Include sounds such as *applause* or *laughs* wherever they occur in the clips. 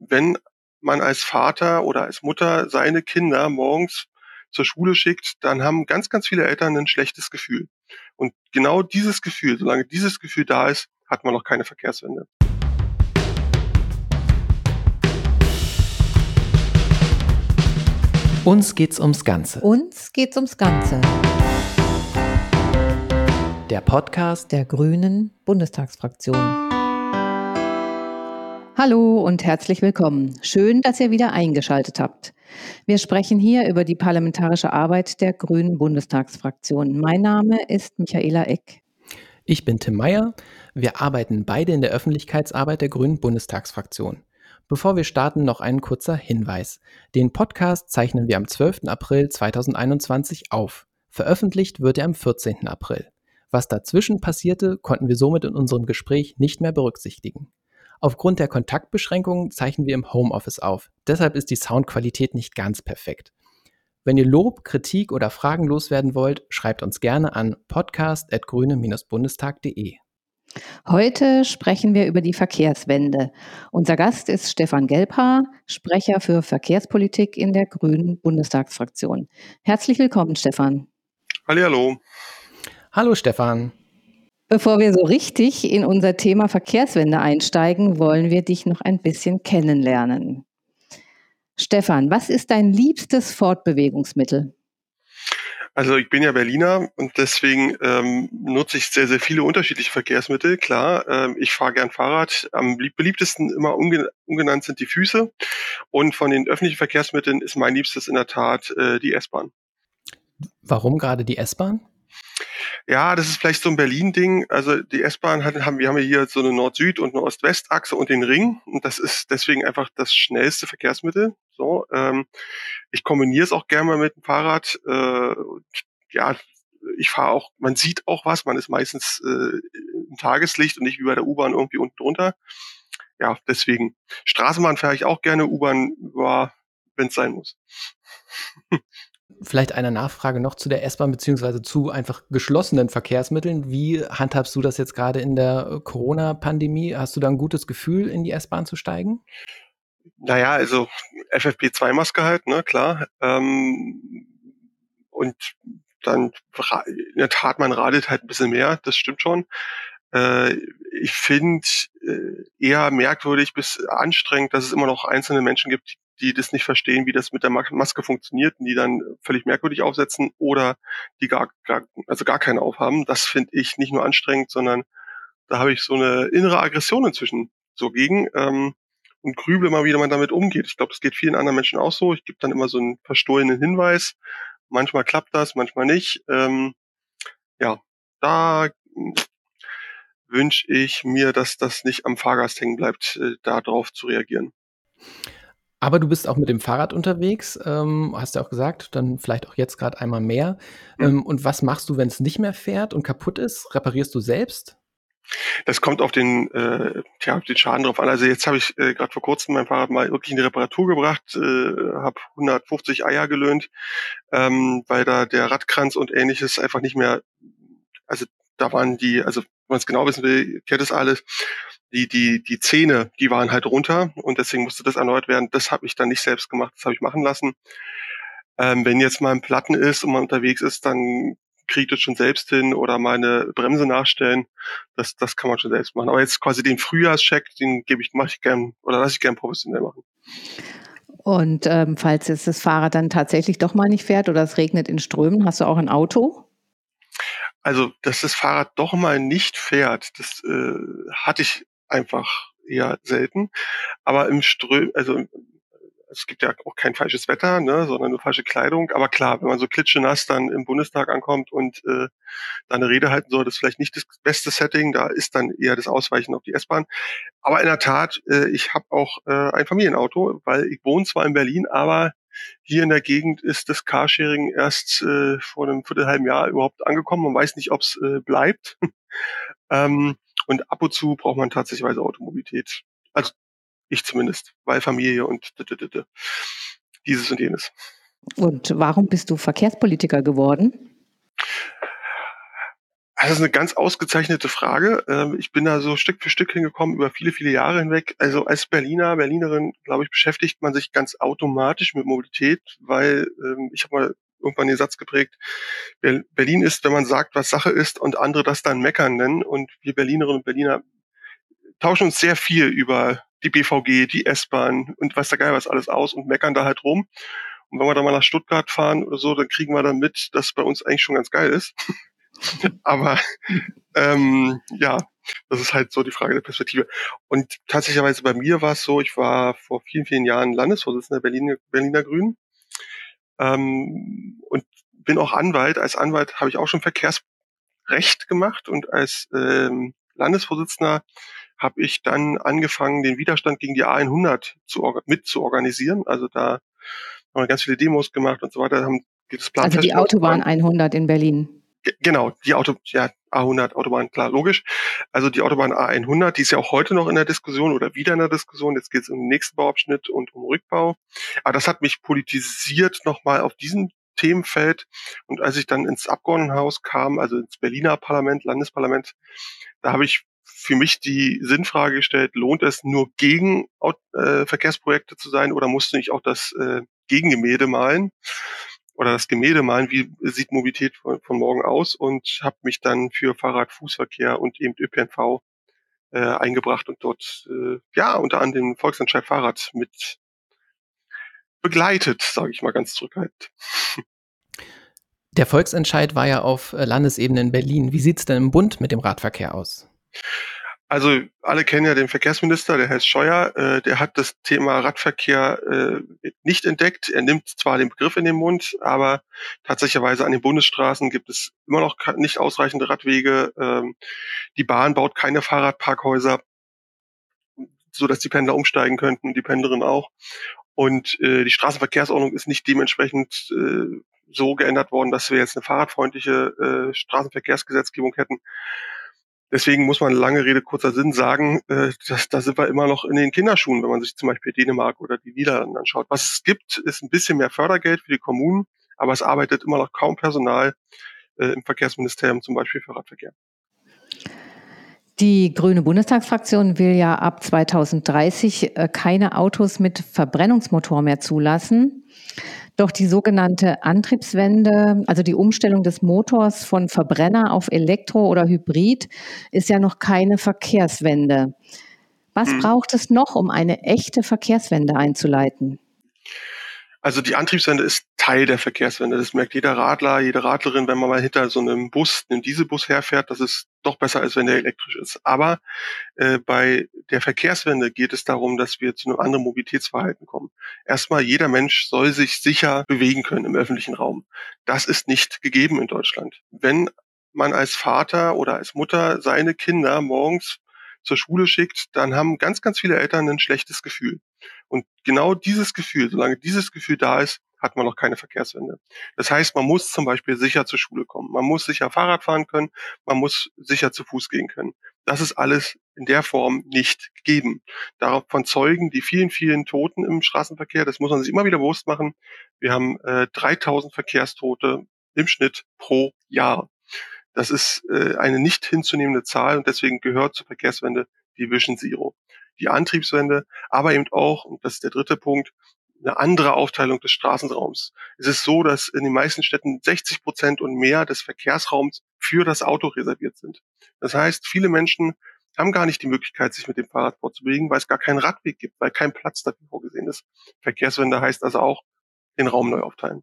wenn man als Vater oder als Mutter seine Kinder morgens zur Schule schickt, dann haben ganz, ganz viele Eltern ein schlechtes Gefühl. Und genau dieses Gefühl, solange dieses Gefühl da ist, hat man noch keine Verkehrswende. Uns geht's ums Ganze. Uns geht's ums Ganze. Der Podcast der Grünen Bundestagsfraktion. Hallo und herzlich willkommen. Schön, dass ihr wieder eingeschaltet habt. Wir sprechen hier über die parlamentarische Arbeit der Grünen Bundestagsfraktion. Mein Name ist Michaela Eck. Ich bin Tim Meyer. Wir arbeiten beide in der Öffentlichkeitsarbeit der Grünen Bundestagsfraktion. Bevor wir starten, noch ein kurzer Hinweis. Den Podcast zeichnen wir am 12. April 2021 auf. Veröffentlicht wird er am 14. April. Was dazwischen passierte, konnten wir somit in unserem Gespräch nicht mehr berücksichtigen. Aufgrund der Kontaktbeschränkungen zeichnen wir im Homeoffice auf. Deshalb ist die Soundqualität nicht ganz perfekt. Wenn ihr Lob, Kritik oder Fragen loswerden wollt, schreibt uns gerne an podcast.grüne-bundestag.de. Heute sprechen wir über die Verkehrswende. Unser Gast ist Stefan Gelbhaar, Sprecher für Verkehrspolitik in der Grünen Bundestagsfraktion. Herzlich willkommen, Stefan. Hallo. Hallo, Stefan. Bevor wir so richtig in unser Thema Verkehrswende einsteigen, wollen wir dich noch ein bisschen kennenlernen. Stefan, was ist dein liebstes Fortbewegungsmittel? Also ich bin ja Berliner und deswegen ähm, nutze ich sehr, sehr viele unterschiedliche Verkehrsmittel. Klar, ähm, ich fahre gern Fahrrad. Am beliebtesten immer unge ungenannt sind die Füße. Und von den öffentlichen Verkehrsmitteln ist mein liebstes in der Tat äh, die S-Bahn. Warum gerade die S-Bahn? Ja, das ist vielleicht so ein Berlin-Ding. Also die S-Bahn haben, wir haben hier so eine Nord-Süd- und eine Ost-West-Achse und den Ring. Und das ist deswegen einfach das schnellste Verkehrsmittel. So, ähm, ich kombiniere es auch gerne mal mit dem Fahrrad. Äh, ja, ich fahre auch, man sieht auch was, man ist meistens äh, im Tageslicht und nicht wie bei der U-Bahn irgendwie unten drunter. Ja, deswegen. Straßenbahn fahre ich auch gerne, U-Bahn war, wenn es sein muss. *laughs* Vielleicht eine Nachfrage noch zu der S-Bahn beziehungsweise zu einfach geschlossenen Verkehrsmitteln. Wie handhabst du das jetzt gerade in der äh, Corona-Pandemie? Hast du da ein gutes Gefühl, in die S-Bahn zu steigen? Naja, also FFP2-Maske halt, ne, klar. Ähm, und dann in der Tat, man radelt halt ein bisschen mehr, das stimmt schon. Äh, ich finde äh, eher merkwürdig bis anstrengend, dass es immer noch einzelne Menschen gibt, die das nicht verstehen, wie das mit der Maske funktioniert und die dann völlig merkwürdig aufsetzen oder die gar, gar also gar keine aufhaben. Das finde ich nicht nur anstrengend, sondern da habe ich so eine innere Aggression inzwischen so gegen ähm, und grüble mal, wie man damit umgeht. Ich glaube, es geht vielen anderen Menschen auch so. Ich gebe dann immer so einen verstohlenen Hinweis. Manchmal klappt das, manchmal nicht. Ähm, ja, da wünsche ich mir, dass das nicht am Fahrgast hängen bleibt, äh, darauf zu reagieren. Aber du bist auch mit dem Fahrrad unterwegs, ähm, hast du ja auch gesagt, dann vielleicht auch jetzt gerade einmal mehr. Mhm. Ähm, und was machst du, wenn es nicht mehr fährt und kaputt ist? Reparierst du selbst? Das kommt auf den, äh, tja, auf den Schaden drauf an. Also jetzt habe ich äh, gerade vor kurzem mein Fahrrad mal wirklich in die Reparatur gebracht, äh, habe 150 Eier gelöhnt, ähm, weil da der Radkranz und ähnliches einfach nicht mehr, also da waren die, also wenn man es genau wissen will, kennt es alles, die, die, die Zähne, die waren halt runter und deswegen musste das erneuert werden. Das habe ich dann nicht selbst gemacht, das habe ich machen lassen. Ähm, wenn jetzt mal ein Platten ist und man unterwegs ist, dann kriegt es schon selbst hin oder meine Bremse nachstellen. Das, das kann man schon selbst machen. Aber jetzt quasi den Frühjahrscheck, den gebe ich, mache ich gern oder lasse ich gern professionell machen. Und ähm, falls jetzt das Fahrrad dann tatsächlich doch mal nicht fährt oder es regnet in Strömen, hast du auch ein Auto? Also, dass das Fahrrad doch mal nicht fährt, das äh, hatte ich einfach eher selten. Aber im Ström, also es gibt ja auch kein falsches Wetter, ne, sondern nur falsche Kleidung. Aber klar, wenn man so klitschenass dann im Bundestag ankommt und äh, da eine Rede halten soll, das ist vielleicht nicht das beste Setting. Da ist dann eher das Ausweichen auf die S-Bahn. Aber in der Tat, äh, ich habe auch äh, ein Familienauto, weil ich wohne zwar in Berlin, aber hier in der Gegend ist das Carsharing erst äh, vor einem viertelhalben Jahr überhaupt angekommen. Man weiß nicht, ob es äh, bleibt. *laughs* ähm, und ab und zu braucht man tatsächlich Automobilität. Also ich zumindest, weil Familie und dieses und jenes. Und warum bist du Verkehrspolitiker geworden? Das ist eine ganz ausgezeichnete Frage. Ähm, ich bin da so Stück für Stück hingekommen über viele, viele Jahre hinweg. Also als Berliner, Berlinerin, glaube ich, beschäftigt man sich ganz automatisch mit Mobilität, weil ähm, ich habe mal irgendwann den Satz geprägt, Berlin ist, wenn man sagt, was Sache ist und andere das dann meckern nennen. Und wir Berlinerinnen und Berliner tauschen uns sehr viel über die BVG, die S-Bahn und was da geil was alles aus und meckern da halt rum. Und wenn wir dann mal nach Stuttgart fahren oder so, dann kriegen wir dann mit, dass bei uns eigentlich schon ganz geil ist. *laughs* Aber ähm, ja, das ist halt so die Frage der Perspektive. Und tatsächlich bei mir war es so, ich war vor vielen, vielen Jahren Landesvorsitzender der Berliner, Berliner Grünen ähm, und bin auch Anwalt. Als Anwalt habe ich auch schon Verkehrsrecht gemacht und als ähm, Landesvorsitzender habe ich dann angefangen, den Widerstand gegen die A100 zu, mit zu organisieren. Also da haben wir ganz viele Demos gemacht und so weiter. Haben das Plan also die Autobahn 100 in Berlin. Genau, die Auto, ja, A100 Autobahn, klar, logisch. Also die Autobahn A100, die ist ja auch heute noch in der Diskussion oder wieder in der Diskussion. Jetzt geht es um den nächsten Bauabschnitt und um Rückbau. Aber das hat mich politisiert nochmal auf diesem Themenfeld. Und als ich dann ins Abgeordnetenhaus kam, also ins Berliner Parlament, Landesparlament, da habe ich für mich die Sinnfrage gestellt, lohnt es nur gegen äh, Verkehrsprojekte zu sein oder musst du nicht auch das äh, Gegengemälde malen oder das Gemälde malen, wie sieht Mobilität von, von morgen aus und habe mich dann für Fahrrad, Fußverkehr und eben ÖPNV äh, eingebracht und dort äh, ja unter anderem den Volksentscheid Fahrrad mit begleitet, sage ich mal ganz zurückhaltend. *laughs* Der Volksentscheid war ja auf Landesebene in Berlin. Wie sieht's denn im Bund mit dem Radverkehr aus? Also alle kennen ja den Verkehrsminister, der heißt Scheuer, äh, der hat das Thema Radverkehr äh, nicht entdeckt. Er nimmt zwar den Begriff in den Mund, aber tatsächlicherweise an den Bundesstraßen gibt es immer noch nicht ausreichende Radwege. Ähm, die Bahn baut keine Fahrradparkhäuser, so dass die Pendler umsteigen könnten, die Pendlerinnen auch. Und äh, die Straßenverkehrsordnung ist nicht dementsprechend äh, so geändert worden, dass wir jetzt eine fahrradfreundliche äh, Straßenverkehrsgesetzgebung hätten. Deswegen muss man lange Rede, kurzer Sinn sagen, äh, da sind wir immer noch in den Kinderschuhen, wenn man sich zum Beispiel Dänemark oder die Niederlande anschaut. Was es gibt, ist ein bisschen mehr Fördergeld für die Kommunen, aber es arbeitet immer noch kaum Personal äh, im Verkehrsministerium, zum Beispiel für Radverkehr. Die grüne Bundestagsfraktion will ja ab 2030 äh, keine Autos mit Verbrennungsmotor mehr zulassen. Doch die sogenannte Antriebswende, also die Umstellung des Motors von Verbrenner auf Elektro oder Hybrid, ist ja noch keine Verkehrswende. Was hm. braucht es noch, um eine echte Verkehrswende einzuleiten? Also die Antriebswende ist Teil der Verkehrswende. Das merkt jeder Radler, jede Radlerin, wenn man mal hinter so einem Bus, einem Dieselbus herfährt, das ist doch besser, als wenn der elektrisch ist. Aber äh, bei der Verkehrswende geht es darum, dass wir zu einem anderen Mobilitätsverhalten kommen. Erstmal, jeder Mensch soll sich sicher bewegen können im öffentlichen Raum. Das ist nicht gegeben in Deutschland. Wenn man als Vater oder als Mutter seine Kinder morgens zur Schule schickt, dann haben ganz, ganz viele Eltern ein schlechtes Gefühl. Und genau dieses Gefühl, solange dieses Gefühl da ist, hat man noch keine Verkehrswende. Das heißt, man muss zum Beispiel sicher zur Schule kommen. Man muss sicher Fahrrad fahren können. Man muss sicher zu Fuß gehen können. Das ist alles in der Form nicht gegeben. Davon zeugen die vielen, vielen Toten im Straßenverkehr. Das muss man sich immer wieder bewusst machen. Wir haben äh, 3000 Verkehrstote im Schnitt pro Jahr. Das ist äh, eine nicht hinzunehmende Zahl und deswegen gehört zur Verkehrswende die Vision Zero. Die Antriebswende, aber eben auch, und das ist der dritte Punkt, eine andere Aufteilung des Straßenraums. Es ist so, dass in den meisten Städten 60 Prozent und mehr des Verkehrsraums für das Auto reserviert sind. Das heißt, viele Menschen haben gar nicht die Möglichkeit, sich mit dem Fahrrad vorzubewegen, weil es gar keinen Radweg gibt, weil kein Platz dafür vorgesehen ist. Verkehrswende heißt also auch den Raum neu aufteilen.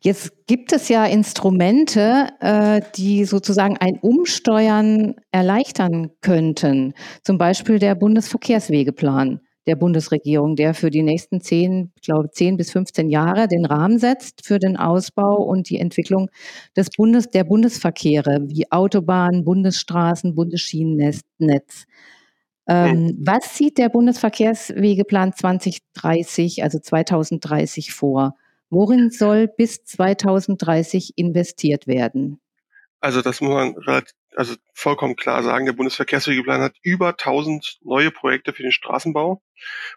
Jetzt gibt es ja Instrumente, äh, die sozusagen ein Umsteuern erleichtern könnten. Zum Beispiel der Bundesverkehrswegeplan der Bundesregierung, der für die nächsten zehn, ich glaube, zehn bis 15 Jahre den Rahmen setzt für den Ausbau und die Entwicklung des Bundes, der Bundesverkehre wie Autobahnen, Bundesstraßen, Bundesschienennetz. Ähm, hm. Was sieht der Bundesverkehrswegeplan 2030, also 2030 vor? Worin soll bis 2030 investiert werden? Also das muss man relativ, also vollkommen klar sagen. Der Bundesverkehrswegeplan hat über 1000 neue Projekte für den Straßenbau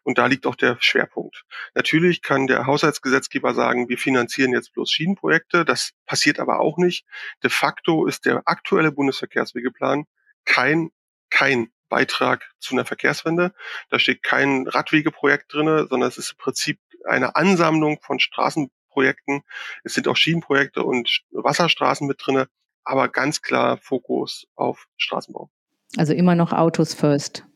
Und da liegt auch der Schwerpunkt. Natürlich kann der Haushaltsgesetzgeber sagen, wir finanzieren jetzt bloß Schienenprojekte. Das passiert aber auch nicht. De facto ist der aktuelle Bundesverkehrswegeplan kein, kein Beitrag zu einer Verkehrswende. Da steht kein Radwegeprojekt drinne, sondern es ist im Prinzip eine Ansammlung von Straßenprojekten. Es sind auch Schienenprojekte und Wasserstraßen mit drinne, aber ganz klar Fokus auf Straßenbau. Also immer noch Autos first.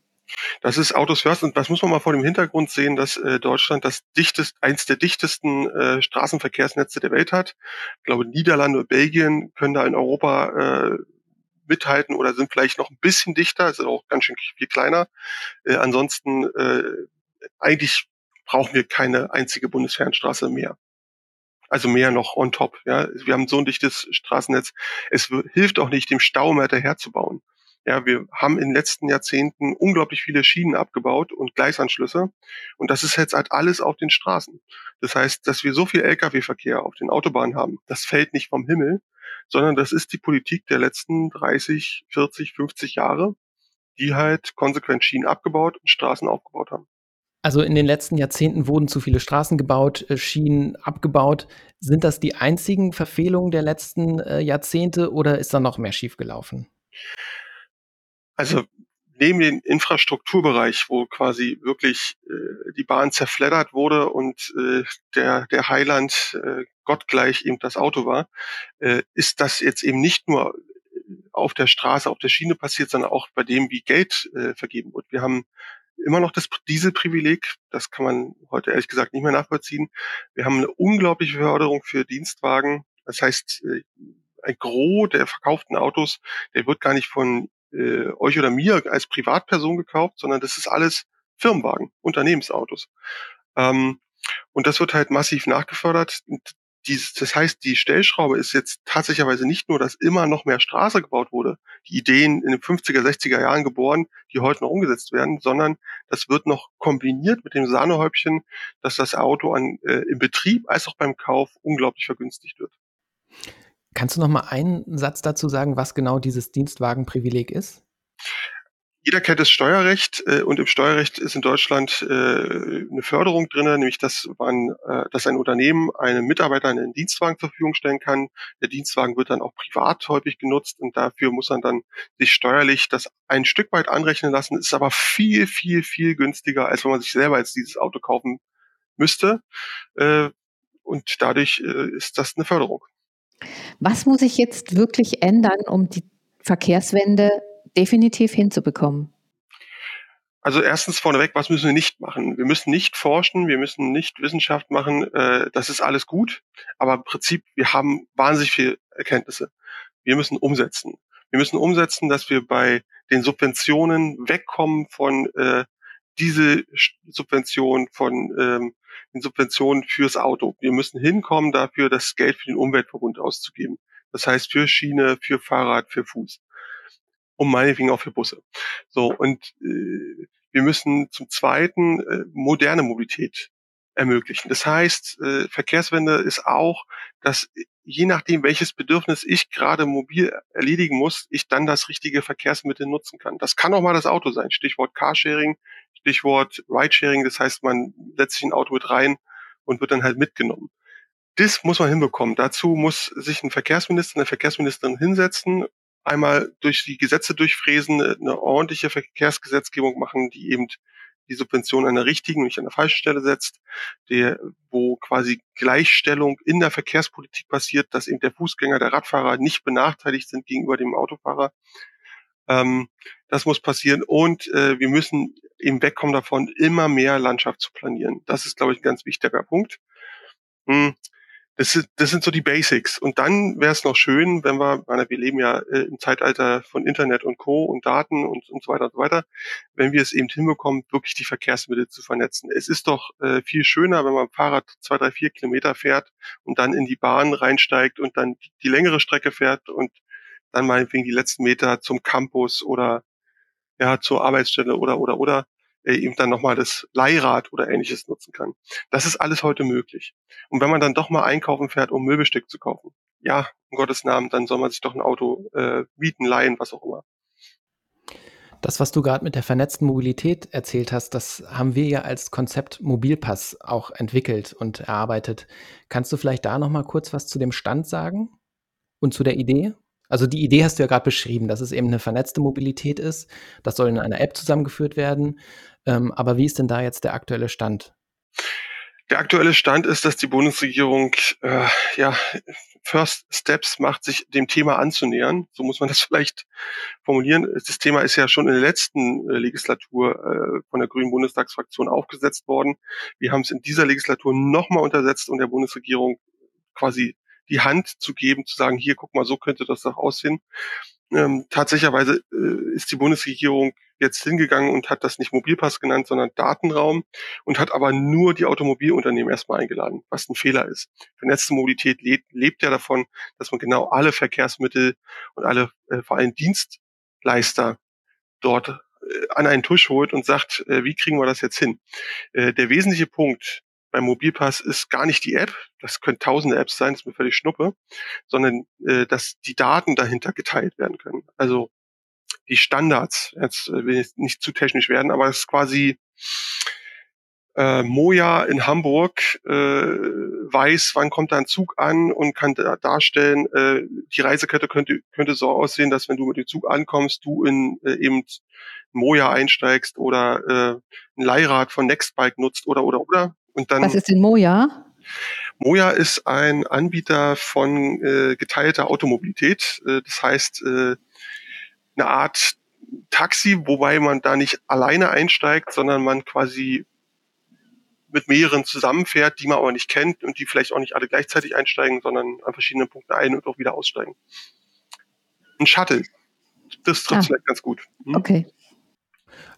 Das ist Autos first und das muss man mal vor dem Hintergrund sehen, dass äh, Deutschland das dichtest, eins der dichtesten äh, Straßenverkehrsnetze der Welt hat. Ich glaube, Niederlande und Belgien können da in Europa äh, mithalten oder sind vielleicht noch ein bisschen dichter, ist auch ganz schön viel kleiner. Äh, ansonsten äh, eigentlich brauchen wir keine einzige Bundesfernstraße mehr. Also mehr noch on top. Ja, wir haben so ein dichtes Straßennetz. Es hilft auch nicht, dem Stau mehr daherzubauen. Ja, wir haben in den letzten Jahrzehnten unglaublich viele Schienen abgebaut und Gleisanschlüsse. Und das ist jetzt halt alles auf den Straßen. Das heißt, dass wir so viel Lkw-Verkehr auf den Autobahnen haben, das fällt nicht vom Himmel, sondern das ist die Politik der letzten 30, 40, 50 Jahre, die halt konsequent Schienen abgebaut und Straßen aufgebaut haben. Also in den letzten Jahrzehnten wurden zu viele Straßen gebaut, äh, Schienen abgebaut. Sind das die einzigen Verfehlungen der letzten äh, Jahrzehnte oder ist da noch mehr schiefgelaufen? Also neben dem Infrastrukturbereich, wo quasi wirklich äh, die Bahn zerfleddert wurde und äh, der, der Heiland äh, gottgleich eben das Auto war, äh, ist das jetzt eben nicht nur auf der Straße, auf der Schiene passiert, sondern auch bei dem, wie Geld äh, vergeben wird. Wir haben immer noch das Dieselprivileg, das kann man heute ehrlich gesagt nicht mehr nachvollziehen. Wir haben eine unglaubliche Förderung für Dienstwagen. Das heißt, äh, ein Gros der verkauften Autos, der wird gar nicht von äh, euch oder mir als Privatperson gekauft, sondern das ist alles Firmenwagen, Unternehmensautos. Ähm, und das wird halt massiv nachgefördert. Dieses, das heißt, die Stellschraube ist jetzt tatsächlicherweise nicht nur, dass immer noch mehr Straße gebaut wurde, die Ideen in den 50er, 60er Jahren geboren, die heute noch umgesetzt werden, sondern das wird noch kombiniert mit dem Sahnehäubchen, dass das Auto an, äh, im Betrieb als auch beim Kauf unglaublich vergünstigt wird. Kannst du noch mal einen Satz dazu sagen, was genau dieses Dienstwagenprivileg ist? Jeder kennt das Steuerrecht äh, und im Steuerrecht ist in Deutschland äh, eine Förderung drin, nämlich dass man, äh, dass ein Unternehmen einem Mitarbeiter einen Dienstwagen zur Verfügung stellen kann. Der Dienstwagen wird dann auch privat häufig genutzt und dafür muss man dann sich steuerlich das ein Stück weit anrechnen lassen. Ist aber viel, viel, viel günstiger, als wenn man sich selber jetzt dieses Auto kaufen müsste. Äh, und dadurch äh, ist das eine Förderung. Was muss sich jetzt wirklich ändern, um die Verkehrswende definitiv hinzubekommen? Also erstens vorneweg, was müssen wir nicht machen? Wir müssen nicht forschen, wir müssen nicht Wissenschaft machen, äh, das ist alles gut, aber im Prinzip, wir haben wahnsinnig viele Erkenntnisse. Wir müssen umsetzen. Wir müssen umsetzen, dass wir bei den Subventionen wegkommen von äh, diese Subvention von ähm, den Subventionen fürs Auto. Wir müssen hinkommen dafür, das Geld für den Umweltverbund auszugeben. Das heißt für Schiene, für Fahrrad, für Fuß. Und meinetwegen auch für Busse. So, und äh, wir müssen zum Zweiten äh, moderne Mobilität ermöglichen. Das heißt, äh, Verkehrswende ist auch, dass je nachdem, welches Bedürfnis ich gerade mobil erledigen muss, ich dann das richtige Verkehrsmittel nutzen kann. Das kann auch mal das Auto sein. Stichwort Carsharing, Stichwort Ridesharing. Das heißt, man setzt sich ein Auto mit rein und wird dann halt mitgenommen. Das muss man hinbekommen. Dazu muss sich ein Verkehrsminister, eine Verkehrsministerin hinsetzen, einmal durch die Gesetze durchfräsen, eine ordentliche Verkehrsgesetzgebung machen, die eben die Subvention an der richtigen, nicht an der falschen Stelle setzt, der, wo quasi Gleichstellung in der Verkehrspolitik passiert, dass eben der Fußgänger, der Radfahrer nicht benachteiligt sind gegenüber dem Autofahrer. Ähm, das muss passieren und äh, wir müssen eben wegkommen davon, immer mehr Landschaft zu planieren. Das ist, glaube ich, ein ganz wichtiger Punkt. Hm. Das sind, das sind so die Basics. Und dann wäre es noch schön, wenn wir, wir leben ja äh, im Zeitalter von Internet und Co. und Daten und, und so weiter und so weiter, wenn wir es eben hinbekommen, wirklich die Verkehrsmittel zu vernetzen. Es ist doch äh, viel schöner, wenn man Fahrrad zwei, drei, vier Kilometer fährt und dann in die Bahn reinsteigt und dann die, die längere Strecke fährt und dann meinetwegen die letzten Meter zum Campus oder ja zur Arbeitsstelle oder oder oder äh, eben dann nochmal das Leihrad oder ähnliches nutzen kann. Das ist alles heute möglich. Und wenn man dann doch mal einkaufen fährt, um Möbelstück zu kaufen, ja, um Gottes Namen, dann soll man sich doch ein Auto äh, mieten, leihen, was auch immer. Das, was du gerade mit der vernetzten Mobilität erzählt hast, das haben wir ja als Konzept Mobilpass auch entwickelt und erarbeitet. Kannst du vielleicht da noch mal kurz was zu dem Stand sagen und zu der Idee? Also die Idee hast du ja gerade beschrieben, dass es eben eine vernetzte Mobilität ist. Das soll in einer App zusammengeführt werden. Ähm, aber wie ist denn da jetzt der aktuelle Stand? Der aktuelle Stand ist, dass die Bundesregierung äh, ja First Steps macht, sich dem Thema anzunähern. So muss man das *laughs* vielleicht formulieren. Das Thema ist ja schon in der letzten äh, Legislatur äh, von der Grünen Bundestagsfraktion aufgesetzt worden. Wir haben es in dieser Legislatur nochmal untersetzt und der Bundesregierung quasi die Hand zu geben, zu sagen, hier, guck mal, so könnte das doch aussehen. Ähm, tatsächlicherweise äh, ist die Bundesregierung jetzt hingegangen und hat das nicht Mobilpass genannt, sondern Datenraum und hat aber nur die Automobilunternehmen erstmal eingeladen, was ein Fehler ist. Vernetzte Mobilität lebt, lebt ja davon, dass man genau alle Verkehrsmittel und alle äh, vor allem Dienstleister dort äh, an einen Tisch holt und sagt, äh, wie kriegen wir das jetzt hin? Äh, der wesentliche Punkt beim Mobilpass ist gar nicht die App, das können tausende Apps sein, das ist mir völlig schnuppe, sondern äh, dass die Daten dahinter geteilt werden können. Also die Standards, jetzt äh, will ich nicht zu technisch werden, aber es ist quasi äh, Moja in Hamburg äh, weiß, wann kommt da ein Zug an und kann da darstellen, äh, die Reisekette könnte, könnte so aussehen, dass wenn du mit dem Zug ankommst, du in äh, eben Moja einsteigst oder äh, ein Leihrad von Nextbike nutzt oder oder oder und dann, Was ist denn Moja? Moja ist ein Anbieter von äh, geteilter Automobilität. Äh, das heißt, äh, eine Art Taxi, wobei man da nicht alleine einsteigt, sondern man quasi mit mehreren zusammenfährt, die man aber nicht kennt und die vielleicht auch nicht alle gleichzeitig einsteigen, sondern an verschiedenen Punkten ein- und auch wieder aussteigen. Ein Shuttle. Das trifft ah. vielleicht ganz gut. Hm? Okay.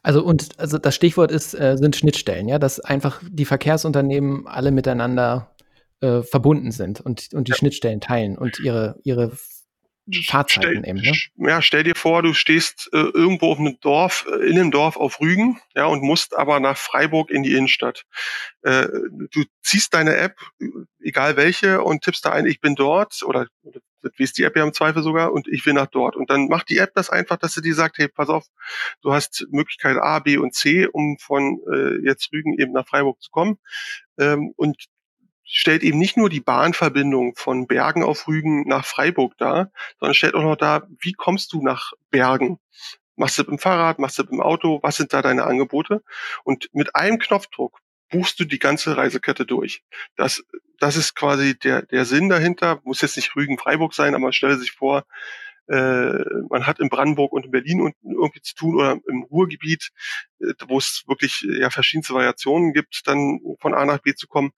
Also und also das Stichwort ist, äh, sind Schnittstellen, ja, dass einfach die Verkehrsunternehmen alle miteinander äh, verbunden sind und, und die ja. Schnittstellen teilen und ihre, ihre Fahrzeiten stell, eben. Ne? Ja, stell dir vor, du stehst äh, irgendwo auf einem Dorf, äh, in einem Dorf auf Rügen, ja, und musst aber nach Freiburg in die Innenstadt. Äh, du ziehst deine App, egal welche, und tippst da ein, ich bin dort, oder wie ist die App ja im Zweifel sogar, und ich will nach dort. Und dann macht die App das einfach, dass sie dir sagt, hey, pass auf, du hast Möglichkeit A, B und C, um von äh, jetzt Rügen eben nach Freiburg zu kommen. Ähm, und stellt eben nicht nur die Bahnverbindung von Bergen auf Rügen nach Freiburg dar, sondern stellt auch noch dar, wie kommst du nach Bergen? Machst du mit dem Fahrrad, machst du mit dem Auto, was sind da deine Angebote? Und mit einem Knopfdruck buchst du die ganze Reisekette durch. Das, das ist quasi der, der Sinn dahinter. Muss jetzt nicht Rügen-Freiburg sein, aber man stelle sich vor, äh, man hat in Brandenburg und in Berlin irgendwie zu tun oder im Ruhrgebiet, äh, wo es wirklich ja verschiedenste Variationen gibt, dann von A nach B zu kommen.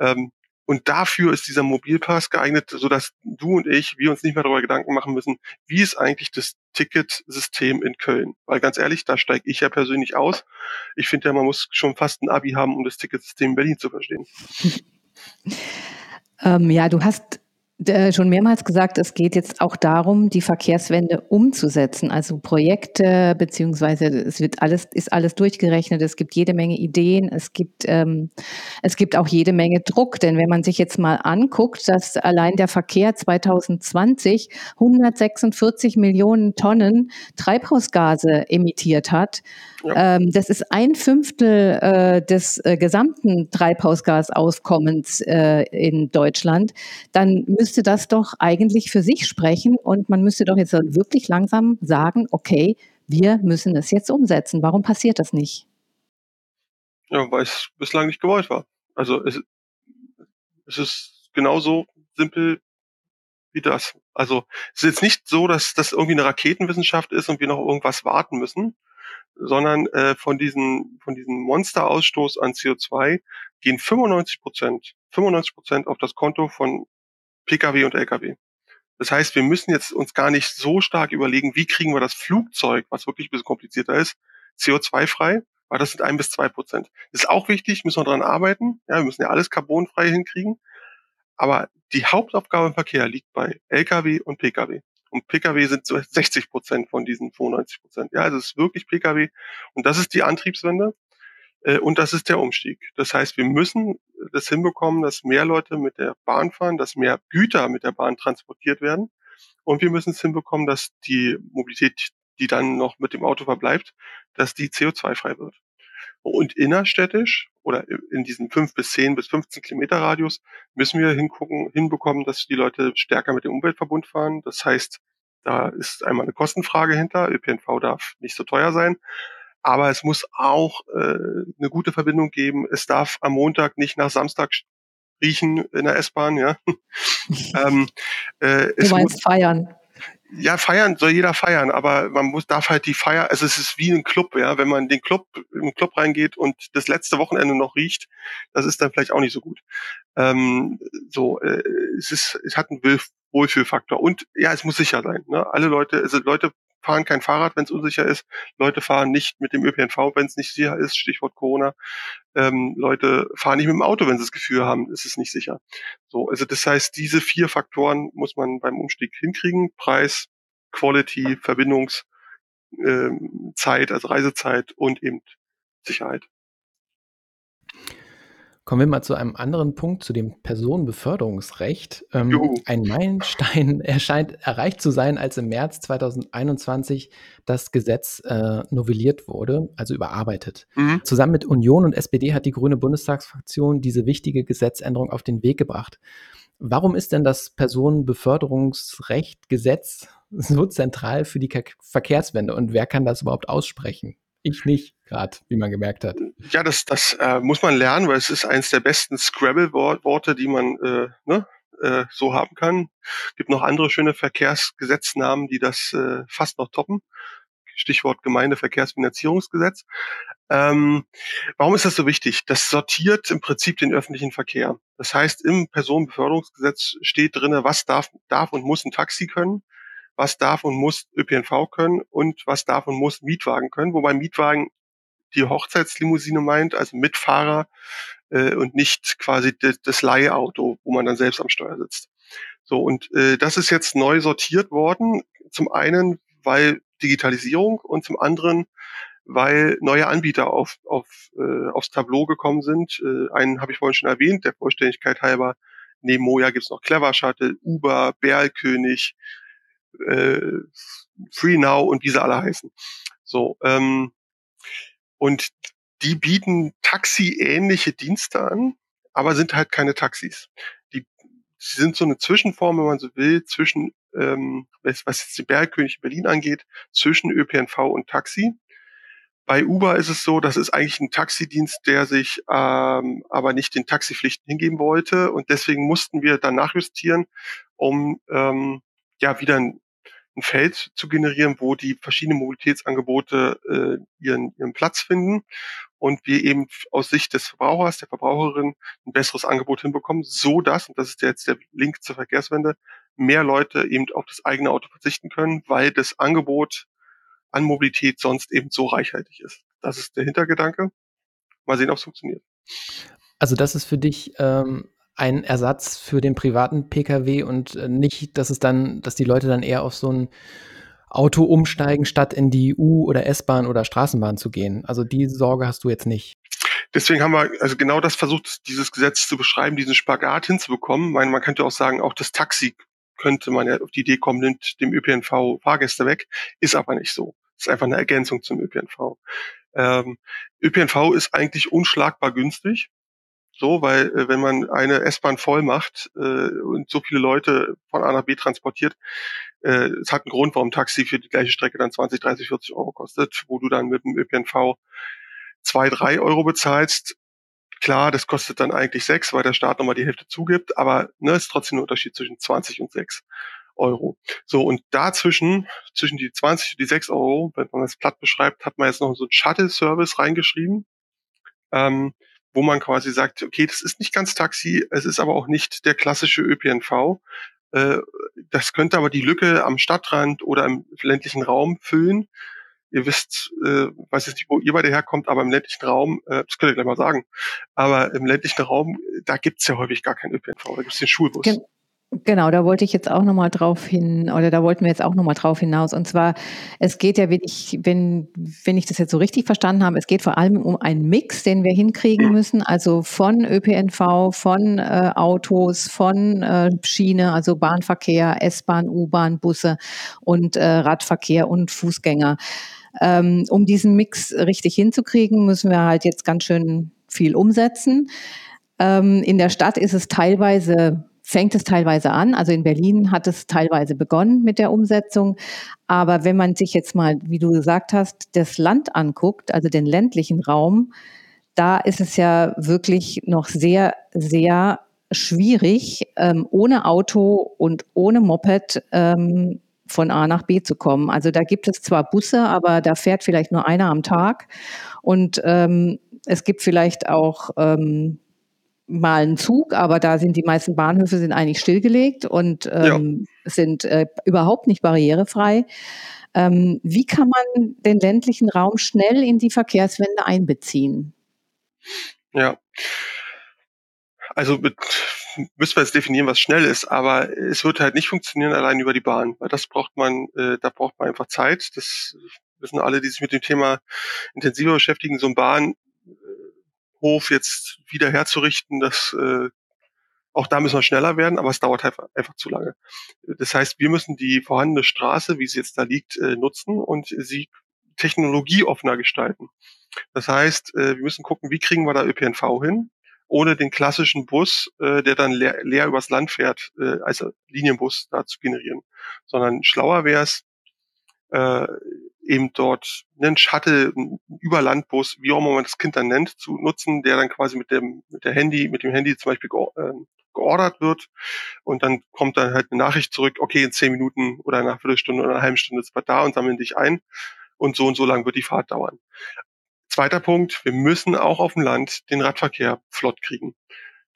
Ähm, und dafür ist dieser Mobilpass geeignet, so dass du und ich, wir uns nicht mehr darüber Gedanken machen müssen, wie ist eigentlich das Ticketsystem in Köln? Weil ganz ehrlich, da steige ich ja persönlich aus. Ich finde ja, man muss schon fast ein Abi haben, um das Ticketsystem in Berlin zu verstehen. *laughs* ähm, ja, du hast schon mehrmals gesagt, es geht jetzt auch darum, die Verkehrswende umzusetzen. Also Projekte, beziehungsweise es wird alles, ist alles durchgerechnet. Es gibt jede Menge Ideen. Es gibt, ähm, es gibt auch jede Menge Druck. Denn wenn man sich jetzt mal anguckt, dass allein der Verkehr 2020 146 Millionen Tonnen Treibhausgase emittiert hat, ja. ähm, das ist ein Fünftel äh, des äh, gesamten Treibhausgasaufkommens äh, in Deutschland, dann müssen müsste das doch eigentlich für sich sprechen und man müsste doch jetzt wirklich langsam sagen, okay, wir müssen es jetzt umsetzen. Warum passiert das nicht? Ja, weil es bislang nicht gewollt war. Also es, es ist genauso simpel wie das. Also es ist jetzt nicht so, dass das irgendwie eine Raketenwissenschaft ist und wir noch irgendwas warten müssen, sondern äh, von diesen von diesem Monsterausstoß an CO2 gehen 95 Prozent 95 Prozent auf das Konto von Pkw und Lkw. Das heißt, wir müssen jetzt uns gar nicht so stark überlegen, wie kriegen wir das Flugzeug, was wirklich ein bisschen komplizierter ist, CO2-frei, weil das sind ein bis zwei Prozent. Das ist auch wichtig, müssen wir daran arbeiten. Ja, wir müssen ja alles carbonfrei hinkriegen. Aber die Hauptaufgabe im Verkehr liegt bei Lkw und Pkw. Und Pkw sind so 60 Prozent von diesen 95 Prozent. Ja, also es ist wirklich Pkw. Und das ist die Antriebswende. Äh, und das ist der Umstieg. Das heißt, wir müssen das hinbekommen, dass mehr Leute mit der Bahn fahren, dass mehr Güter mit der Bahn transportiert werden. Und wir müssen es hinbekommen, dass die Mobilität die dann noch mit dem Auto verbleibt, dass die CO2-frei wird. Und innerstädtisch oder in diesem 5 bis 10 bis 15 Kilometer Radius müssen wir hingucken, hinbekommen, dass die Leute stärker mit dem Umweltverbund fahren. Das heißt, da ist einmal eine Kostenfrage hinter. ÖPNV darf nicht so teuer sein. Aber es muss auch äh, eine gute Verbindung geben. Es darf am Montag nicht nach Samstag riechen in der S-Bahn, ja. *laughs* ähm, äh, du meinst muss, feiern ja, feiern soll jeder feiern, aber man muss darf halt die Feier, also es ist wie ein Club, ja, wenn man in den Club im Club reingeht und das letzte Wochenende noch riecht, das ist dann vielleicht auch nicht so gut. Ähm, so, äh, es ist, es hat einen Wohlfühlfaktor und ja, es muss sicher sein. Ne? Alle Leute, also Leute fahren kein Fahrrad, wenn es unsicher ist. Leute fahren nicht mit dem ÖPNV, wenn es nicht sicher ist. Stichwort Corona. Ähm, Leute fahren nicht mit dem Auto, wenn sie das Gefühl haben, es ist nicht sicher. So, also das heißt, diese vier Faktoren muss man beim Umstieg hinkriegen: Preis, Quality, Verbindungszeit, ähm, also Reisezeit und eben Sicherheit. Kommen wir mal zu einem anderen Punkt, zu dem Personenbeförderungsrecht. Ähm, ein Meilenstein *laughs* erscheint erreicht zu sein, als im März 2021 das Gesetz äh, novelliert wurde, also überarbeitet. Mhm. Zusammen mit Union und SPD hat die Grüne Bundestagsfraktion diese wichtige Gesetzänderung auf den Weg gebracht. Warum ist denn das Personenbeförderungsrecht Gesetz so zentral für die Verkehrswende und wer kann das überhaupt aussprechen? Ich nicht, gerade, wie man gemerkt hat. Ja, das, das äh, muss man lernen, weil es ist eines der besten Scrabble-Worte, die man äh, ne, äh, so haben kann. Gibt noch andere schöne Verkehrsgesetznamen, die das äh, fast noch toppen. Stichwort Gemeindeverkehrsfinanzierungsgesetz. Ähm, warum ist das so wichtig? Das sortiert im Prinzip den öffentlichen Verkehr. Das heißt, im Personenbeförderungsgesetz steht drinne, was darf, darf und muss ein Taxi können, was darf und muss ÖPNV können und was darf und muss Mietwagen können, wobei Mietwagen die Hochzeitslimousine meint, also Mitfahrer äh, und nicht quasi das, Leihauto, wo man dann selbst am Steuer sitzt. So, und äh, das ist jetzt neu sortiert worden. Zum einen, weil Digitalisierung und zum anderen, weil neue Anbieter auf, auf, äh, aufs Tableau gekommen sind. Äh, einen habe ich vorhin schon erwähnt, der Vollständigkeit halber. Neben Moja gibt's noch Clever Shuttle, Uber, Berlkönig, äh, Free Now und wie sie alle heißen. So, ähm, und die bieten Taxi-ähnliche Dienste an, aber sind halt keine Taxis. Die, sie sind so eine Zwischenform, wenn man so will, zwischen, ähm, was, was jetzt die Bergkönig in Berlin angeht, zwischen ÖPNV und Taxi. Bei Uber ist es so, das ist eigentlich ein Taxidienst, der sich ähm, aber nicht den Taxipflichten hingeben wollte und deswegen mussten wir dann nachjustieren, um ähm, ja wieder ein ein Feld zu generieren, wo die verschiedenen Mobilitätsangebote äh, ihren, ihren Platz finden und wir eben aus Sicht des Verbrauchers, der Verbraucherin ein besseres Angebot hinbekommen, so dass, und das ist jetzt der Link zur Verkehrswende, mehr Leute eben auf das eigene Auto verzichten können, weil das Angebot an Mobilität sonst eben so reichhaltig ist. Das ist der Hintergedanke. Mal sehen, ob es funktioniert. Also das ist für dich ähm, ein Ersatz für den privaten Pkw und äh, nicht, dass es dann, dass die Leute dann eher auf so ein Auto umsteigen, statt in die U- oder S-Bahn oder Straßenbahn zu gehen. Also die Sorge hast du jetzt nicht. Deswegen haben wir also genau das versucht, dieses Gesetz zu beschreiben, diesen Spagat hinzubekommen. meine, man könnte auch sagen, auch das Taxi könnte man ja auf die Idee kommen, nimmt dem ÖPNV Fahrgäste weg, ist aber nicht so. Ist einfach eine Ergänzung zum ÖPNV. Ähm, ÖPNV ist eigentlich unschlagbar günstig so, weil äh, wenn man eine S-Bahn voll macht äh, und so viele Leute von A nach B transportiert, äh, es hat einen Grund, warum Taxi für die gleiche Strecke dann 20, 30, 40 Euro kostet, wo du dann mit dem ÖPNV zwei, drei Euro bezahlst. Klar, das kostet dann eigentlich sechs, weil der Staat nochmal die Hälfte zugibt, aber ne, ist trotzdem ein Unterschied zwischen 20 und sechs Euro. So, und dazwischen, zwischen die 20 und die sechs Euro, wenn man das platt beschreibt, hat man jetzt noch so einen Shuttle-Service reingeschrieben. Ähm, wo man quasi sagt, okay, das ist nicht ganz Taxi, es ist aber auch nicht der klassische ÖPNV. Äh, das könnte aber die Lücke am Stadtrand oder im ländlichen Raum füllen. Ihr wisst, äh, weiß jetzt nicht, wo ihr beide herkommt, aber im ländlichen Raum, äh, das könnt ihr gleich mal sagen, aber im ländlichen Raum, da gibt's ja häufig gar keinen ÖPNV, da gibt's den Schulbus. Genau, da wollte ich jetzt auch noch mal drauf hin oder da wollten wir jetzt auch noch mal drauf hinaus. Und zwar, es geht ja, wenn ich, wenn, wenn ich das jetzt so richtig verstanden habe, es geht vor allem um einen Mix, den wir hinkriegen müssen, also von ÖPNV, von äh, Autos, von äh, Schiene, also Bahnverkehr, S-Bahn, U-Bahn, Busse und äh, Radverkehr und Fußgänger. Ähm, um diesen Mix richtig hinzukriegen, müssen wir halt jetzt ganz schön viel umsetzen. Ähm, in der Stadt ist es teilweise fängt es teilweise an. Also in Berlin hat es teilweise begonnen mit der Umsetzung. Aber wenn man sich jetzt mal, wie du gesagt hast, das Land anguckt, also den ländlichen Raum, da ist es ja wirklich noch sehr, sehr schwierig, ähm, ohne Auto und ohne Moped ähm, von A nach B zu kommen. Also da gibt es zwar Busse, aber da fährt vielleicht nur einer am Tag. Und ähm, es gibt vielleicht auch ähm, mal einen Zug, aber da sind die meisten Bahnhöfe sind eigentlich stillgelegt und ähm, ja. sind äh, überhaupt nicht barrierefrei. Ähm, wie kann man den ländlichen Raum schnell in die Verkehrswende einbeziehen? Ja. Also mit, müssen wir jetzt definieren, was schnell ist, aber es wird halt nicht funktionieren allein über die Bahn, weil das braucht man, äh, da braucht man einfach Zeit. Das wissen alle, die sich mit dem Thema intensiver beschäftigen. So ein Bahn Hof jetzt wieder herzurichten, das äh, auch da müssen wir schneller werden, aber es dauert halt einfach zu lange. Das heißt, wir müssen die vorhandene Straße, wie sie jetzt da liegt, äh, nutzen und sie technologieoffener gestalten. Das heißt, äh, wir müssen gucken, wie kriegen wir da ÖPNV hin, ohne den klassischen Bus, äh, der dann leer, leer übers Land fährt, äh, als Linienbus da zu generieren. Sondern schlauer wäre es, äh, eben dort einen Shuttle, einen Überlandbus, wie auch immer man das Kind dann nennt, zu nutzen, der dann quasi mit dem, mit der Handy, mit dem Handy zum Beispiel äh, geordert wird und dann kommt dann halt eine Nachricht zurück, okay, in zehn Minuten oder nach Viertelstunde oder einer halben Stunde ist was da und sammeln dich ein und so und so lang wird die Fahrt dauern. Zweiter Punkt, wir müssen auch auf dem Land den Radverkehr flott kriegen.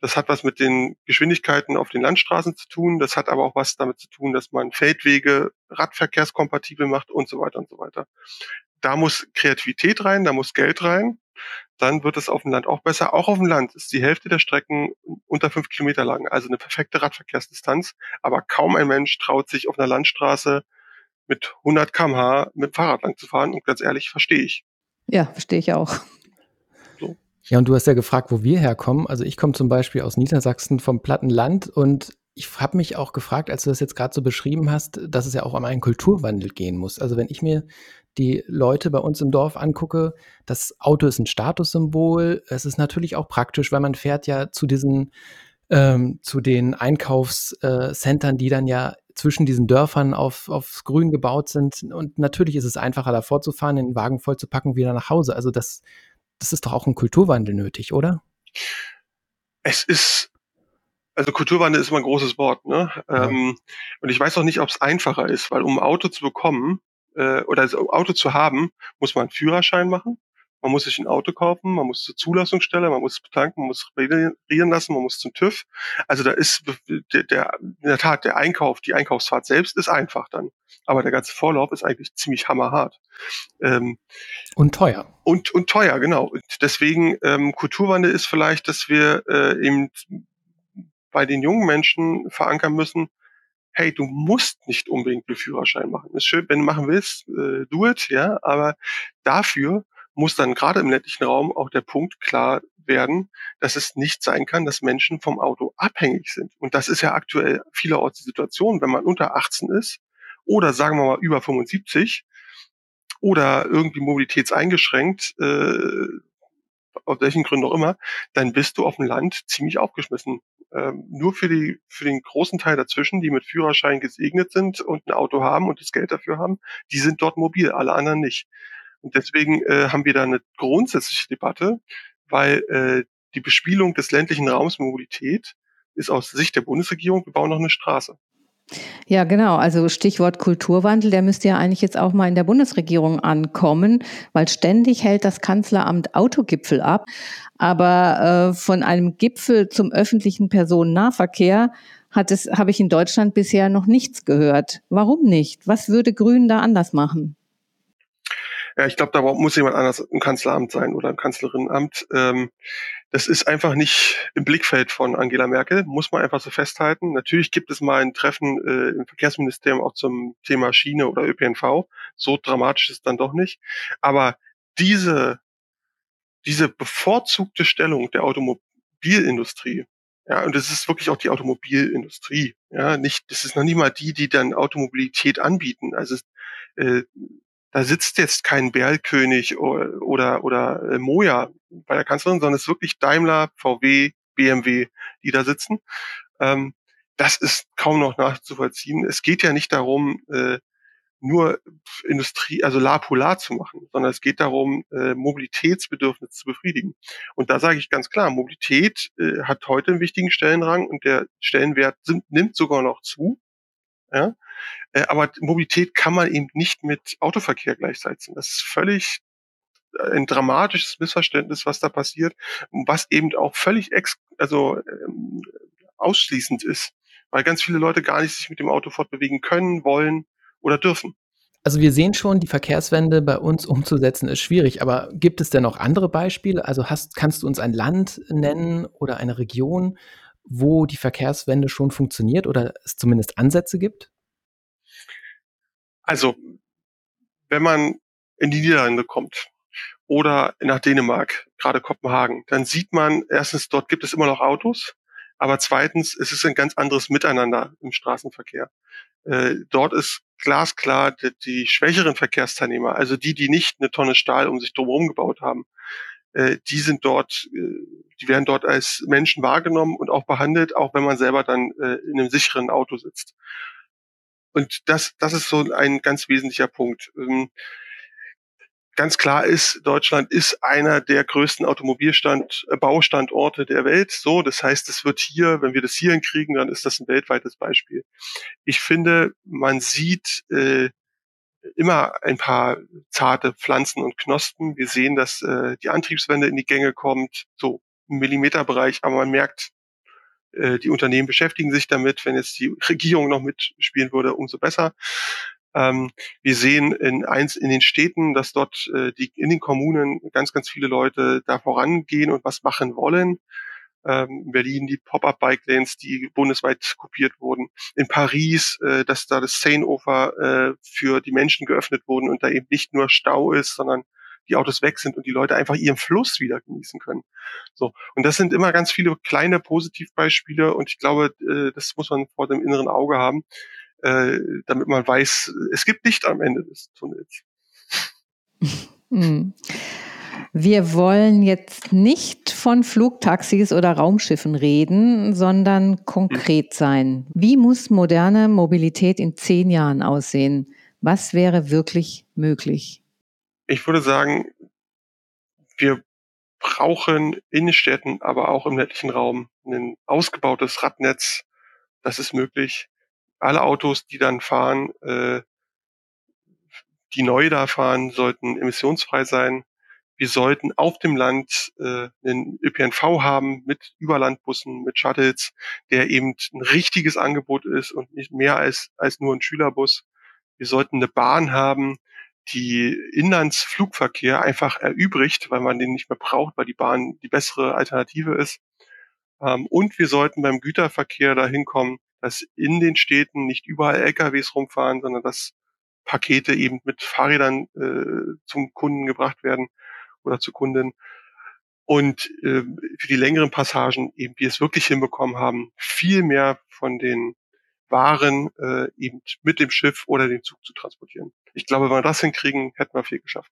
Das hat was mit den Geschwindigkeiten auf den Landstraßen zu tun. Das hat aber auch was damit zu tun, dass man Feldwege radverkehrskompatibel macht und so weiter und so weiter. Da muss Kreativität rein, da muss Geld rein. Dann wird es auf dem Land auch besser. Auch auf dem Land ist die Hälfte der Strecken unter fünf Kilometer lang, also eine perfekte Radverkehrsdistanz. Aber kaum ein Mensch traut sich auf einer Landstraße mit 100 kmh mit Fahrrad lang zu fahren. Und ganz ehrlich, verstehe ich. Ja, verstehe ich auch. Ja, und du hast ja gefragt, wo wir herkommen. Also ich komme zum Beispiel aus Niedersachsen vom Plattenland und ich habe mich auch gefragt, als du das jetzt gerade so beschrieben hast, dass es ja auch um einen Kulturwandel gehen muss. Also wenn ich mir die Leute bei uns im Dorf angucke, das Auto ist ein Statussymbol. Es ist natürlich auch praktisch, weil man fährt ja zu diesen, ähm, zu den Einkaufscentern, die dann ja zwischen diesen Dörfern auf, aufs Grün gebaut sind. Und natürlich ist es einfacher, davor zu fahren, den Wagen voll zu packen, wieder nach Hause. Also das das ist doch auch ein Kulturwandel nötig, oder? Es ist, also Kulturwandel ist immer ein großes Wort, ne? Ja. Ähm, und ich weiß auch nicht, ob es einfacher ist, weil um ein Auto zu bekommen äh, oder ein Auto zu haben, muss man einen Führerschein machen. Man muss sich ein Auto kaufen, man muss zur Zulassungsstelle, man muss betanken, man muss reparieren lassen, man muss zum TÜV. Also da ist der, der, in der Tat der Einkauf, die Einkaufsfahrt selbst ist einfach dann. Aber der ganze Vorlauf ist eigentlich ziemlich hammerhart. Ähm, und teuer. Und, und teuer, genau. Und deswegen ähm, Kulturwandel ist vielleicht, dass wir äh, eben bei den jungen Menschen verankern müssen, hey, du musst nicht unbedingt einen Führerschein machen. Ist schön, wenn du machen willst, äh, do it, ja, aber dafür muss dann gerade im ländlichen Raum auch der Punkt klar werden, dass es nicht sein kann, dass Menschen vom Auto abhängig sind. Und das ist ja aktuell vielerorts die Situation, wenn man unter 18 ist oder sagen wir mal über 75 oder irgendwie mobilitätseingeschränkt, äh, aus welchen Gründen auch immer, dann bist du auf dem Land ziemlich aufgeschmissen. Ähm, nur für, die, für den großen Teil dazwischen, die mit Führerschein gesegnet sind und ein Auto haben und das Geld dafür haben, die sind dort mobil, alle anderen nicht. Und deswegen äh, haben wir da eine grundsätzliche Debatte, weil äh, die Bespielung des ländlichen Raums Mobilität ist aus Sicht der Bundesregierung, wir bauen noch eine Straße. Ja, genau. Also Stichwort Kulturwandel, der müsste ja eigentlich jetzt auch mal in der Bundesregierung ankommen, weil ständig hält das Kanzleramt Autogipfel ab. Aber äh, von einem Gipfel zum öffentlichen Personennahverkehr hat es, habe ich in Deutschland bisher noch nichts gehört. Warum nicht? Was würde Grün da anders machen? Ja, ich glaube, da muss jemand anders im Kanzleramt sein oder im Kanzlerinnenamt. Ähm, das ist einfach nicht im Blickfeld von Angela Merkel, muss man einfach so festhalten. Natürlich gibt es mal ein Treffen äh, im Verkehrsministerium auch zum Thema Schiene oder ÖPNV. So dramatisch ist dann doch nicht. Aber diese, diese bevorzugte Stellung der Automobilindustrie, ja, und das ist wirklich auch die Automobilindustrie, ja, nicht, das ist noch nicht mal die, die dann Automobilität anbieten. Also äh, da sitzt jetzt kein Berlkönig oder, oder, oder äh, Moja bei der Kanzlerin, sondern es ist wirklich Daimler, VW, BMW, die da sitzen. Ähm, das ist kaum noch nachzuvollziehen. Es geht ja nicht darum, äh, nur Industrie, also La Polar zu machen, sondern es geht darum, äh, Mobilitätsbedürfnisse zu befriedigen. Und da sage ich ganz klar, Mobilität äh, hat heute einen wichtigen Stellenrang und der Stellenwert sind, nimmt sogar noch zu. Ja? Äh, aber Mobilität kann man eben nicht mit Autoverkehr gleichsetzen. Das ist völlig äh, ein dramatisches Missverständnis, was da passiert, was eben auch völlig ex also ähm, ausschließend ist, weil ganz viele Leute gar nicht sich mit dem Auto fortbewegen können, wollen oder dürfen. Also wir sehen schon, die Verkehrswende bei uns *laughs* umzusetzen ist schwierig, aber gibt es denn noch andere Beispiele? Also hast, kannst du uns ein Land nennen oder eine Region, wo die Verkehrswende schon funktioniert oder es zumindest Ansätze gibt? Also, wenn man in die Niederlande kommt oder nach Dänemark, gerade Kopenhagen, dann sieht man erstens, dort gibt es immer noch Autos, aber zweitens, es ist ein ganz anderes Miteinander im Straßenverkehr. Äh, dort ist glasklar, die, die, schwächeren Verkehrsteilnehmer, also die, die nicht eine Tonne Stahl um sich drumherum gebaut haben, äh, die sind dort, äh, die werden dort als Menschen wahrgenommen und auch behandelt, auch wenn man selber dann äh, in einem sicheren Auto sitzt. Und das, das ist so ein ganz wesentlicher Punkt. Ähm, ganz klar ist, Deutschland ist einer der größten Automobilbaustandorte der Welt. So, das heißt, es wird hier, wenn wir das hier hinkriegen, dann ist das ein weltweites Beispiel. Ich finde, man sieht äh, immer ein paar zarte Pflanzen und Knospen. Wir sehen, dass äh, die Antriebswende in die Gänge kommt, so im Millimeterbereich, aber man merkt, äh, die Unternehmen beschäftigen sich damit. Wenn jetzt die Regierung noch mitspielen würde, umso besser. Ähm, wir sehen in, eins, in den Städten, dass dort äh, die, in den Kommunen ganz, ganz viele Leute da vorangehen und was machen wollen. Ähm, in Berlin die Pop-up-Bike-Lanes, die bundesweit kopiert wurden. In Paris, äh, dass da das Seineufer äh, für die Menschen geöffnet wurden und da eben nicht nur Stau ist, sondern die Autos weg sind und die Leute einfach ihren Fluss wieder genießen können. So. Und das sind immer ganz viele kleine Positivbeispiele und ich glaube, äh, das muss man vor dem inneren Auge haben, äh, damit man weiß, es gibt Licht am Ende des Tunnels. Hm. Wir wollen jetzt nicht von Flugtaxis oder Raumschiffen reden, sondern konkret sein. Wie muss moderne Mobilität in zehn Jahren aussehen? Was wäre wirklich möglich? Ich würde sagen, wir brauchen in Städten, aber auch im ländlichen Raum ein ausgebautes Radnetz. Das ist möglich. Alle Autos, die dann fahren, äh, die neu da fahren, sollten emissionsfrei sein. Wir sollten auf dem Land äh, einen ÖPNV haben mit Überlandbussen, mit Shuttles, der eben ein richtiges Angebot ist und nicht mehr als, als nur ein Schülerbus. Wir sollten eine Bahn haben, die Inlandsflugverkehr einfach erübrigt, weil man den nicht mehr braucht, weil die Bahn die bessere Alternative ist. Ähm, und wir sollten beim Güterverkehr dahin kommen, dass in den Städten nicht überall LKWs rumfahren, sondern dass Pakete eben mit Fahrrädern äh, zum Kunden gebracht werden oder zu Kunden. Und äh, für die längeren Passagen eben wir es wirklich hinbekommen haben, viel mehr von den waren, äh, eben mit dem Schiff oder dem Zug zu transportieren. Ich glaube, wenn wir das hinkriegen, hätten wir viel geschafft.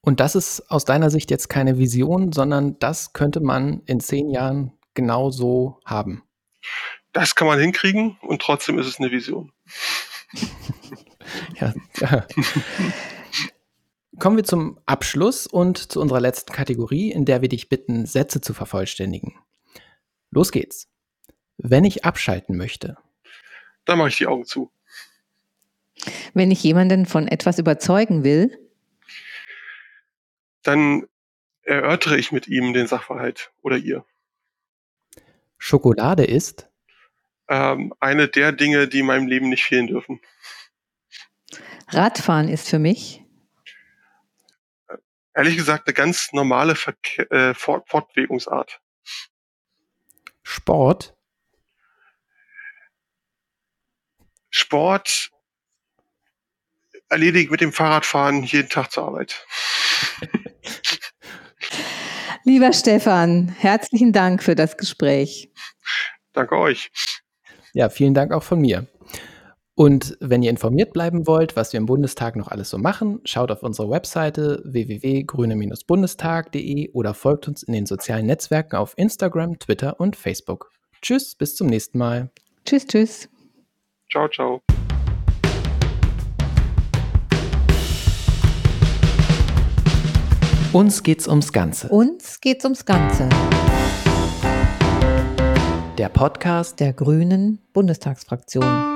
Und das ist aus deiner Sicht jetzt keine Vision, sondern das könnte man in zehn Jahren genau so haben. Das kann man hinkriegen und trotzdem ist es eine Vision. ja, *laughs* ja. Kommen wir zum Abschluss und zu unserer letzten Kategorie, in der wir dich bitten, Sätze zu vervollständigen. Los geht's. Wenn ich abschalten möchte. Dann mache ich die Augen zu. Wenn ich jemanden von etwas überzeugen will. Dann erörtere ich mit ihm den Sachverhalt oder ihr. Schokolade ist? Ähm, eine der Dinge, die in meinem Leben nicht fehlen dürfen. Radfahren ist für mich? Ehrlich gesagt, eine ganz normale Verke äh, Fort Fortbewegungsart. Sport? Sport erledigt mit dem Fahrradfahren jeden Tag zur Arbeit. *laughs* Lieber Stefan, herzlichen Dank für das Gespräch. Danke euch. Ja, vielen Dank auch von mir. Und wenn ihr informiert bleiben wollt, was wir im Bundestag noch alles so machen, schaut auf unsere Webseite www.grüne-bundestag.de oder folgt uns in den sozialen Netzwerken auf Instagram, Twitter und Facebook. Tschüss, bis zum nächsten Mal. Tschüss, tschüss. Ciao, ciao. Uns geht's ums Ganze. Uns geht's ums Ganze. Der Podcast der Grünen Bundestagsfraktion.